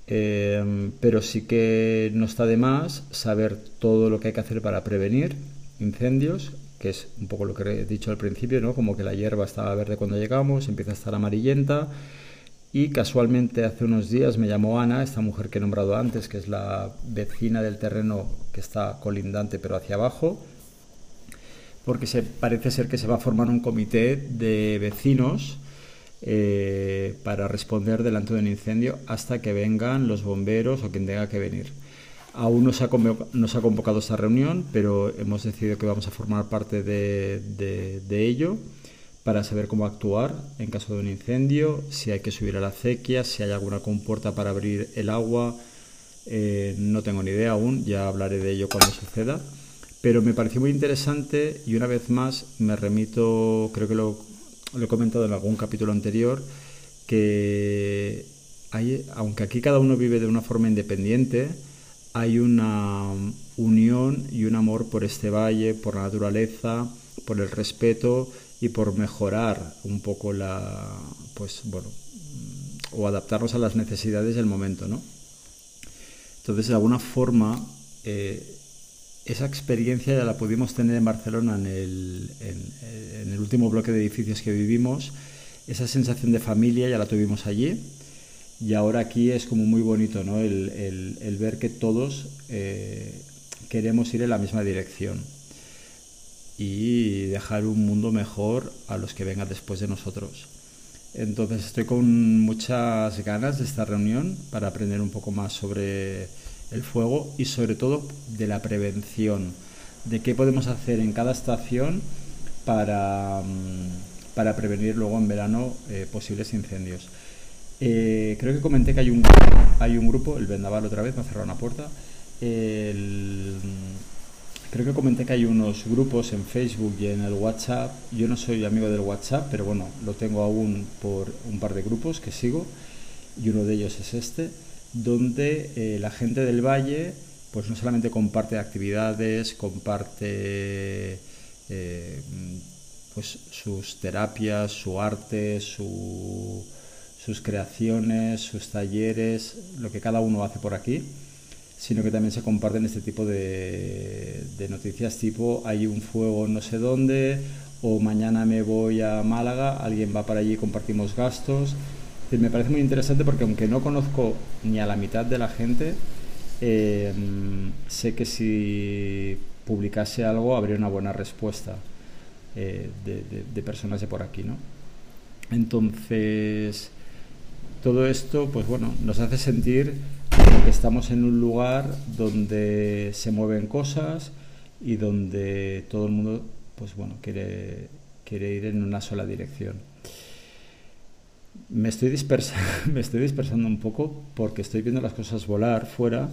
Em, pero sí que no está de más saber todo lo que hay que hacer para prevenir incendios, que es un poco lo que he dicho al principio, ¿no? como que la hierba estaba verde cuando llegamos, empieza a estar amarillenta. Y casualmente hace unos días me llamó Ana, esta mujer que he nombrado antes, que es la vecina del terreno que está colindante pero hacia abajo, porque se, parece ser que se va a formar un comité de vecinos eh, para responder delante de un incendio hasta que vengan los bomberos o quien tenga que venir. Aún no se, ha convocado, esta reunión, pero hemos decidido que vamos a formar parte de, ello para saber cómo actuar en caso de un incendio, si hay que subir a la acequia, si hay alguna compuerta para abrir el agua. Eh, no tengo ni idea aún, ya hablaré de ello cuando suceda. Pero me pareció muy interesante y una vez más me remito, creo que lo lo he comentado en algún capítulo anterior, que hay, aunque aquí cada uno vive de una forma independiente, hay una unión y un amor por este valle, por la naturaleza, por el respeto y por mejorar un poco la, pues bueno, o adaptarnos a las necesidades del momento, ¿no? Entonces, de alguna forma, eh, esa experiencia ya la pudimos tener en Barcelona en el, en, el, último bloque de edificios que vivimos. Esa sensación de familia ya la tuvimos allí. Y ahora aquí es como muy bonito ¿no? el, el, ver que todos eh, queremos ir en la misma dirección y dejar un mundo mejor a los que vengan después de nosotros. Entonces estoy con muchas ganas de esta reunión para aprender un poco más sobre el fuego y sobre todo de la prevención, de qué podemos hacer en cada estación para, mm, para prevenir luego en verano eh, posibles incendios. Eh, creo que comenté que hay un, hay un grupo, el Vendaval otra vez, me ha cerrado una puerta. creo que comenté que hay unos grupos en Facebook y en el WhatsApp. Yo no soy amigo del WhatsApp, pero bueno, lo tengo aún por un par de grupos que sigo y uno de ellos es este donde eh, la gente del valle pues no solamente comparte actividades, comparte eh, pues sus terapias, su arte, sus creaciones, sus talleres, lo que cada uno hace por aquí, sino que también se comparten este tipo de, de noticias tipo hay un fuego no sé dónde o mañana me voy a Málaga, alguien va para allí y compartimos gastos me parece muy interesante porque aunque no conozco ni a la mitad de la gente, eh, sé que si publicase algo habría una buena respuesta eh, de, personas de por aquí, ¿no? Entonces, todo esto, pues bueno, nos hace sentir que estamos en un lugar donde se mueven cosas y donde todo el mundo, pues bueno, quiere, quiere ir en una sola dirección. Me estoy, (laughs) me estoy dispersando un poco porque estoy viendo las cosas volar fuera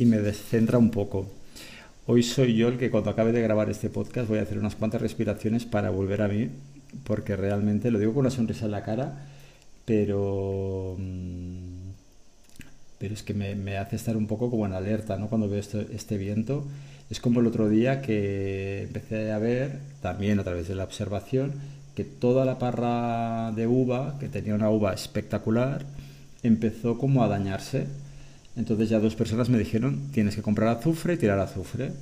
y me descentra un poco. Hoy soy yo el que cuando acabe de grabar este podcast voy a hacer unas cuantas respiraciones para volver a mí, porque realmente lo digo con una sonrisa en la cara pero, mm, pero es que me, hace estar un poco como en alerta ¿no? cuando veo este viento. Es como el otro día que empecé a ver, también a través de la observación, que toda la parra de uva, que tenía una uva espectacular, empezó como a dañarse. Entonces ya dos personas me dijeron, tienes que comprar azufre y tirar azufre.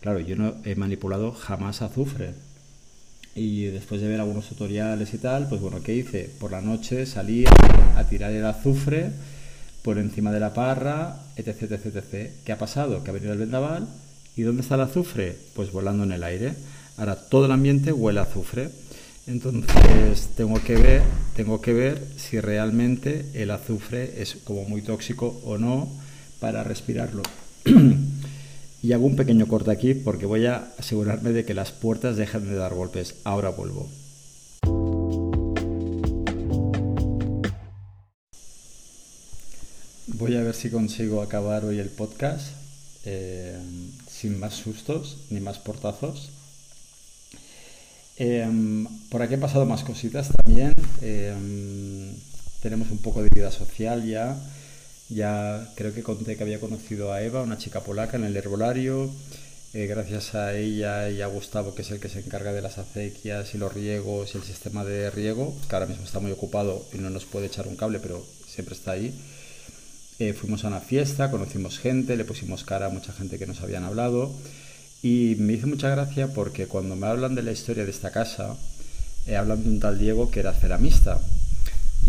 Claro, yo no he manipulado jamás azufre. Y después de ver algunos tutoriales y tal, pues bueno, ¿qué hice? Por la noche salí a tirar el azufre por encima de la parra, etc, etc, etc. ¿Qué ha pasado? Que ha venido el vendaval y ¿dónde está el azufre? Pues volando en el aire. Ahora todo el ambiente huele a azufre. Entonces tengo que ver, tengo que ver si realmente el azufre es como muy tóxico o no para respirarlo. (clears throat) Y hago un pequeño corte aquí porque voy a asegurarme de que las puertas dejen de dar golpes. Ahora vuelvo. Voy a ver si consigo acabar hoy el podcast eh, sin más sustos ni más portazos. Em, por aquí han pasado más cositas también. Em, tenemos un poco de vida social ya. Ya creo que conté que había conocido a Eva, una chica polaca, en el herbolario. Eh, gracias a ella y a Gustavo, que es el que se encarga de las acequias y los riegos y el sistema de riego, que ahora mismo está muy ocupado y no nos puede echar un cable, pero siempre está ahí. Eh, fuimos a una fiesta, conocimos gente, le pusimos cara a mucha gente que nos habían hablado y me hizo mucha gracia porque cuando me hablan de la historia de esta casa, eh, hablan de un tal Diego que era ceramista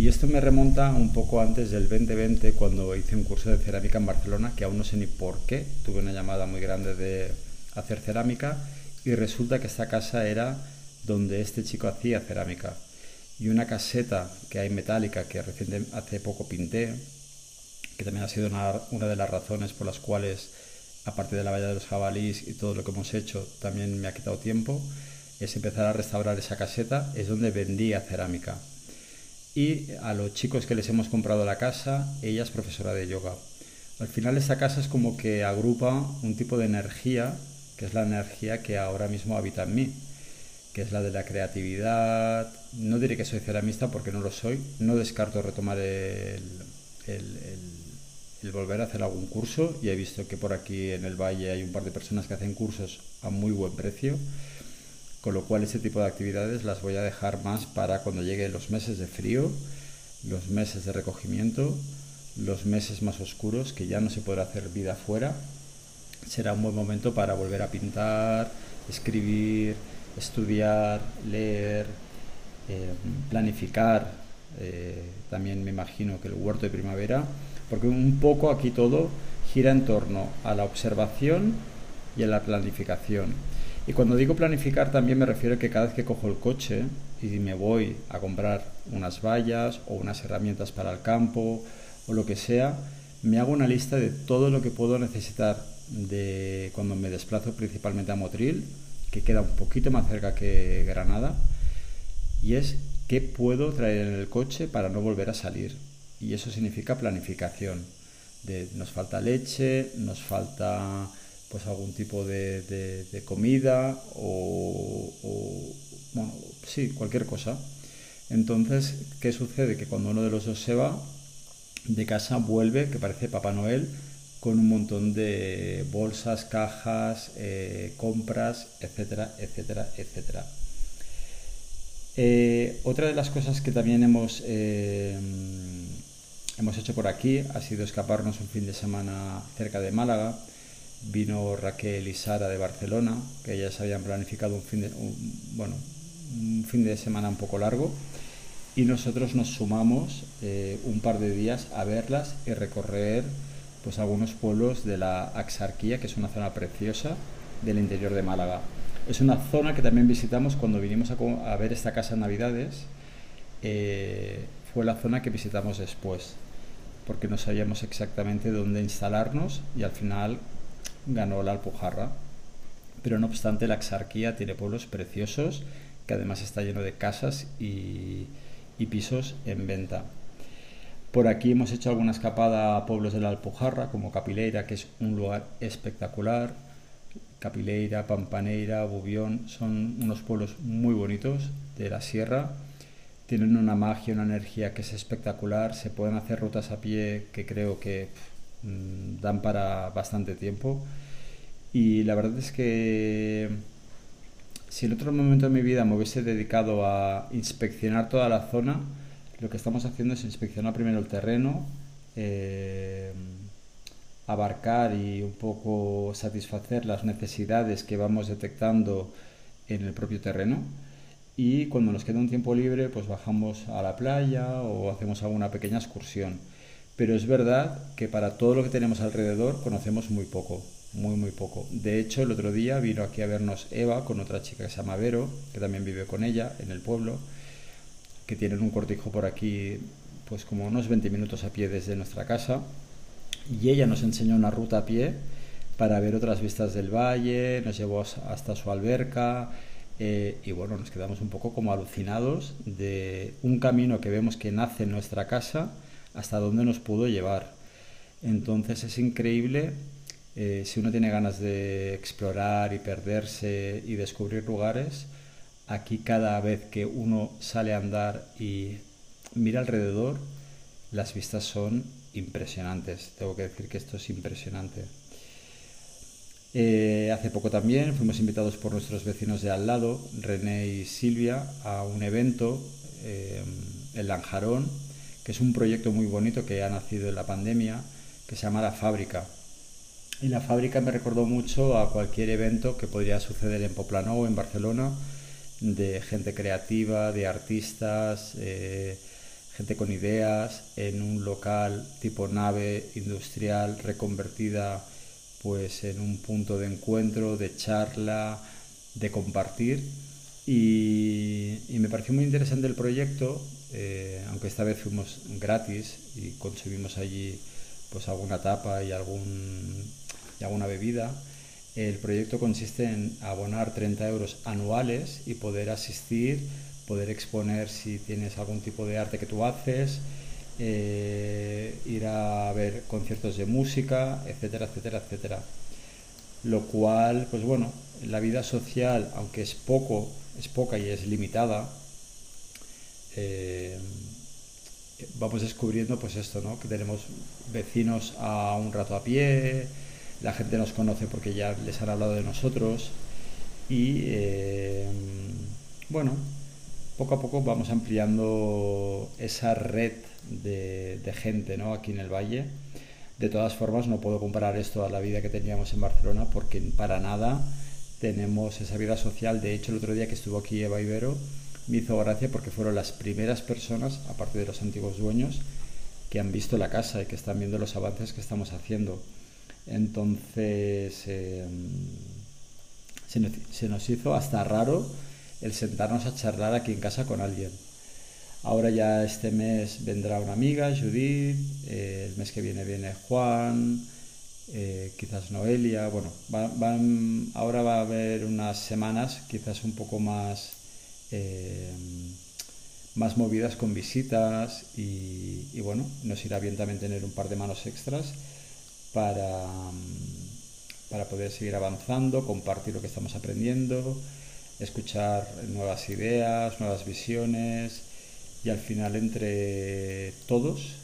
y esto me remonta un poco antes del 2020, cuando hice un curso de cerámica en Barcelona, que aún no sé ni por qué. Tuve una llamada muy grande de hacer cerámica y resulta que esta casa era donde este chico hacía cerámica. Y una caseta que hay metálica que recién hace poco pinté, que también ha sido una, una de las razones por las cuales, aparte de la valla de los jabalíes y todo lo que hemos hecho, también me ha quitado tiempo, es empezar a restaurar esa caseta, es donde vendía cerámica y a los chicos que les hemos comprado la casa, ella es profesora de yoga. Al final esta casa es como que agrupa un tipo de energía, que es la energía que ahora mismo habita en mí, que es la de la creatividad. No diré que soy ceramista porque no lo soy, no descarto retomar el, el volver a hacer algún curso y he visto que por aquí en el valle hay un par de personas que hacen cursos a muy buen precio con lo cual ese tipo de actividades las voy a dejar más para cuando lleguen los meses de frío, los meses de recogimiento, los meses más oscuros, que ya no se podrá hacer vida afuera. Será un buen momento para volver a pintar, escribir, estudiar, leer, eh, planificar. Eh, también me imagino que el huerto de primavera, porque un poco aquí todo gira en torno a la observación y a la planificación. Y cuando digo planificar también me refiero a que cada vez que cojo el coche y me voy a comprar unas vallas o unas herramientas para el campo o lo que sea, me hago una lista de todo lo que puedo necesitar de cuando me desplazo principalmente a Motril, que queda un poquito más cerca que Granada, y es qué puedo traer en el coche para no volver a salir. Y eso significa planificación. De, nos falta leche, nos falta pues algún tipo de, de, comida o, bueno, sí, cualquier cosa. Entonces, ¿qué sucede? Que cuando uno de los dos se va de casa, vuelve, que parece Papá Noel, con un montón de bolsas, cajas, eh, compras, etcétera, etcétera, etcétera. Eh, otra de las cosas que también hemos, eh, hemos hecho por aquí ha sido escaparnos un fin de semana cerca de Málaga vino Raquel y Sara de Barcelona, que ellas habían planificado un fin de, bueno, un fin de semana un poco largo, y nosotros nos sumamos eh, un par de días a verlas y recorrer pues algunos pueblos de la Axarquía, que es una zona preciosa del interior de Málaga. Es una zona que también visitamos cuando vinimos a, ver esta casa en Navidades. Eh, fue la zona que visitamos después, porque no sabíamos exactamente dónde instalarnos y al final ganó la Alpujarra. Pero no obstante, la Exarquía tiene pueblos preciosos, que además está lleno de casas y, y pisos en venta. Por aquí hemos hecho alguna escapada a pueblos de la Alpujarra, como Capileira, que es un lugar espectacular. Capileira, Pampaneira, Bubión, son unos pueblos muy bonitos de la sierra. Tienen una magia, una energía que es espectacular. Se pueden hacer rutas a pie que creo que dan para bastante tiempo. Y la verdad es que si en otro momento de mi vida me hubiese dedicado a inspeccionar toda la zona, lo que estamos haciendo es inspeccionar primero el terreno, eh, abarcar y un poco satisfacer las necesidades que vamos detectando en el propio terreno y cuando nos queda un tiempo libre pues bajamos a la playa o hacemos alguna pequeña excursión. Pero es verdad que para todo lo que tenemos alrededor conocemos muy poco, muy muy poco. De hecho, el otro día vino aquí a vernos Eva con otra chica que se llama Vero, que también vive con ella en el pueblo que tienen un cortijo por aquí, pues como unos 20 minutos a pie desde nuestra casa. Y ella nos enseñó una ruta a pie para ver otras vistas del valle, nos llevó hasta su alberca eh, y bueno, nos quedamos un poco como alucinados de un camino que vemos que nace en nuestra casa hasta dónde nos pudo llevar. Entonces es increíble eh, si uno tiene ganas de explorar y perderse y descubrir lugares, Aquí cada vez que uno sale a andar y mira alrededor, las vistas son impresionantes. Tengo que decir que esto es impresionante. Eh, hace poco también fuimos invitados por nuestros vecinos de al lado, René y Silvia, a un evento eh, en Lanjarón, que es un proyecto muy bonito que ha nacido en la pandemia, que se llama La Fábrica. Y la fábrica me recordó mucho a cualquier evento que podría suceder en Poplano o en Barcelona, de gente creativa, de artistas, eh, gente con ideas, en un local tipo nave industrial reconvertida pues en un punto de encuentro, de charla, de compartir. Y, me pareció muy interesante el proyecto, eh, aunque esta vez fuimos gratis y consumimos allí pues alguna tapa y, algún, y alguna bebida el proyecto consiste en abonar 30 euros anuales y poder asistir, poder exponer si tienes algún tipo de arte que tú haces, eh, ir a ver conciertos de música, etcétera, etcétera, etcétera. Lo cual, pues bueno, la vida social, aunque es poco, es poca y es limitada, eh, vamos descubriendo pues esto, ¿no? Que tenemos vecinos a un rato a pie, la gente nos conoce porque ya les han hablado de nosotros y eh, bueno, poco a poco vamos ampliando esa red de, gente ¿no? aquí en el valle. De todas formas, no puedo comparar esto a la vida que teníamos en Barcelona porque para nada tenemos esa vida social. De hecho, el otro día que estuvo aquí Eva Ibero, me hizo gracia porque fueron las primeras personas, aparte de los antiguos dueños, que han visto la casa y que están viendo los avances que estamos haciendo. Entonces em, se, nos, hizo hasta raro el sentarnos a charlar aquí en casa con alguien. Ahora ya este mes vendrá una amiga, Judith, eh, el mes que viene viene Juan, eh, quizás Noelia. Bueno, ahora va a haber unas semanas quizás un poco más, em, más movidas con visitas y, y, bueno, nos irá bien también tener un par de manos extras para, para poder seguir avanzando, compartir lo que estamos aprendiendo, escuchar nuevas ideas, nuevas visiones y al final entre todos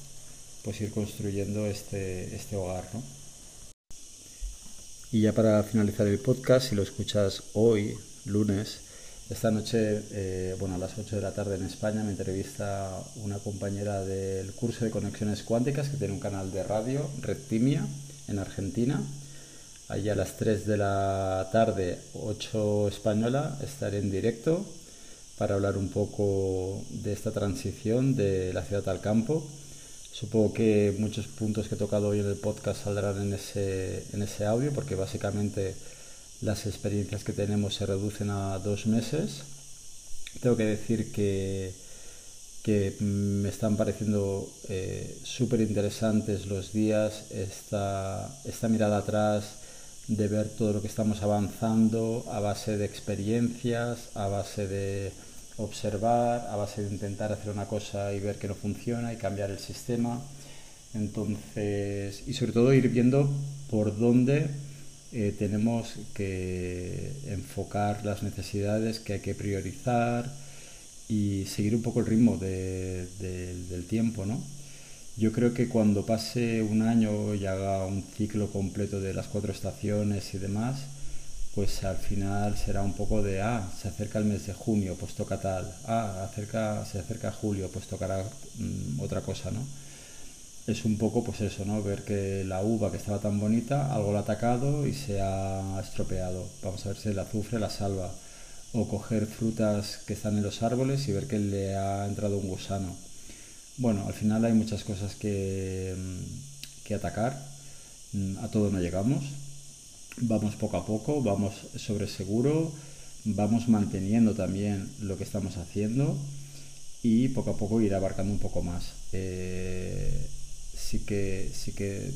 pues ir construyendo este, este hogar. ¿no? Y ya para finalizar el podcast, si lo escuchas hoy, lunes, esta noche, eh, bueno, a las 8 de la tarde en España, me entrevista una compañera del curso de conexiones cuánticas que tiene un canal de radio, Rectimia, en Argentina. Allá a las 3 de la tarde, 8 española, estaré en directo para hablar un poco de esta transición de la ciudad al campo. Supongo que muchos puntos que he tocado hoy en el podcast saldrán en ese, en ese audio porque básicamente las experiencias que tenemos se reducen a dos meses. Tengo que decir que que me están pareciendo eh, súper interesantes los días, esta, esta mirada atrás de ver todo lo que estamos avanzando a base de experiencias, a base de observar, a base de intentar hacer una cosa y ver que no funciona y cambiar el sistema. Entonces, y sobre todo ir viendo por dónde eh, tenemos que enfocar las necesidades que hay que priorizar y seguir un poco el ritmo del tiempo, ¿no? Yo creo que cuando pase un año y haga un ciclo completo de las cuatro estaciones y demás, pues al final será un poco de, ah, se acerca el mes de junio, pues toca tal, ah, acerca, se acerca julio, pues tocará mm, otra cosa, ¿no? Es un poco pues eso, ¿no? Ver que la uva que estaba tan bonita, algo la ha atacado y se ha estropeado. Vamos a ver si el azufre la salva. O coger frutas que están en los árboles y ver que le ha entrado un gusano. Bueno, al final hay muchas cosas que, mm, que atacar. Mm, a todo no llegamos, vamos poco a poco, vamos sobre seguro, vamos manteniendo también lo que estamos haciendo y poco a poco ir abarcando un poco más. Eh, sí, que, sí que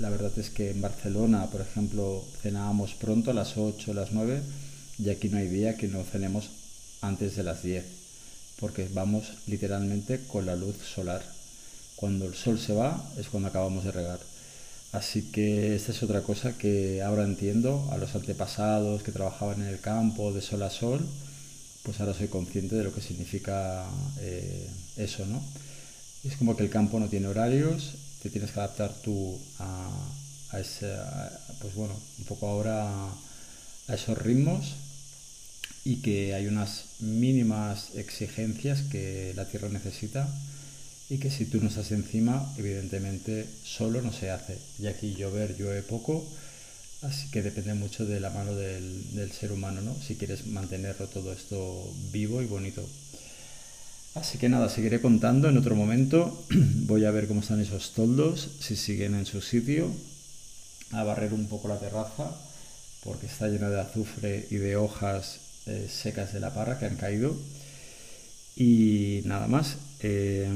la verdad es que en Barcelona, por ejemplo, cenábamos pronto a las 8, a las 9 y aquí no hay día que no cenemos antes de las 10 porque vamos literalmente con la luz solar. Cuando el sol se va es cuando acabamos de regar. Así que esta es otra cosa que ahora entiendo a los antepasados que trabajaban en el campo de sol a sol, pues ahora soy consciente de lo que significa eh, eso, ¿no? Es como que el campo no tiene horarios, te tienes que adaptar tú a, ese, pues bueno, un poco ahora a esos ritmos y que hay unas mínimas exigencias que la tierra necesita y que si tú no estás encima, evidentemente solo no se hace. Y aquí llover llueve poco, así que depende mucho de la mano del, ser humano, ¿no? Si quieres mantenerlo todo esto vivo y bonito. Así que nada, seguiré contando en otro momento. (clears throat) Voy a ver cómo están esos toldos, si siguen en su sitio, a barrer un poco la terraza, porque está llena de azufre y de hojas eh, secas de la parra que han caído. Y nada más, eh,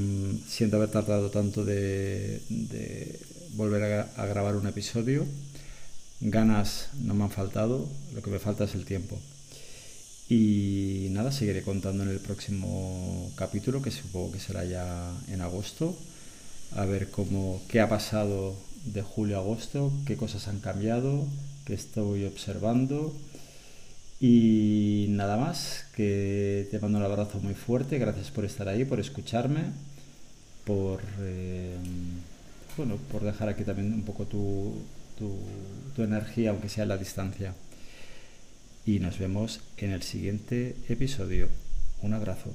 siento haber tardado tanto de, volver a, grabar un episodio. Ganas no me han faltado, lo que me falta es el tiempo. Y nada, seguiré contando en el próximo capítulo, que supongo que será ya en agosto, a ver cómo, qué ha pasado de julio a agosto, qué cosas han cambiado, qué estoy observando y nada más, que te mando un abrazo muy fuerte, gracias por estar ahí, por escucharme, por, eh, bueno, por dejar aquí también un poco tu, tu energía, aunque sea a la distancia. Y nos vemos en el siguiente episodio. Un abrazo.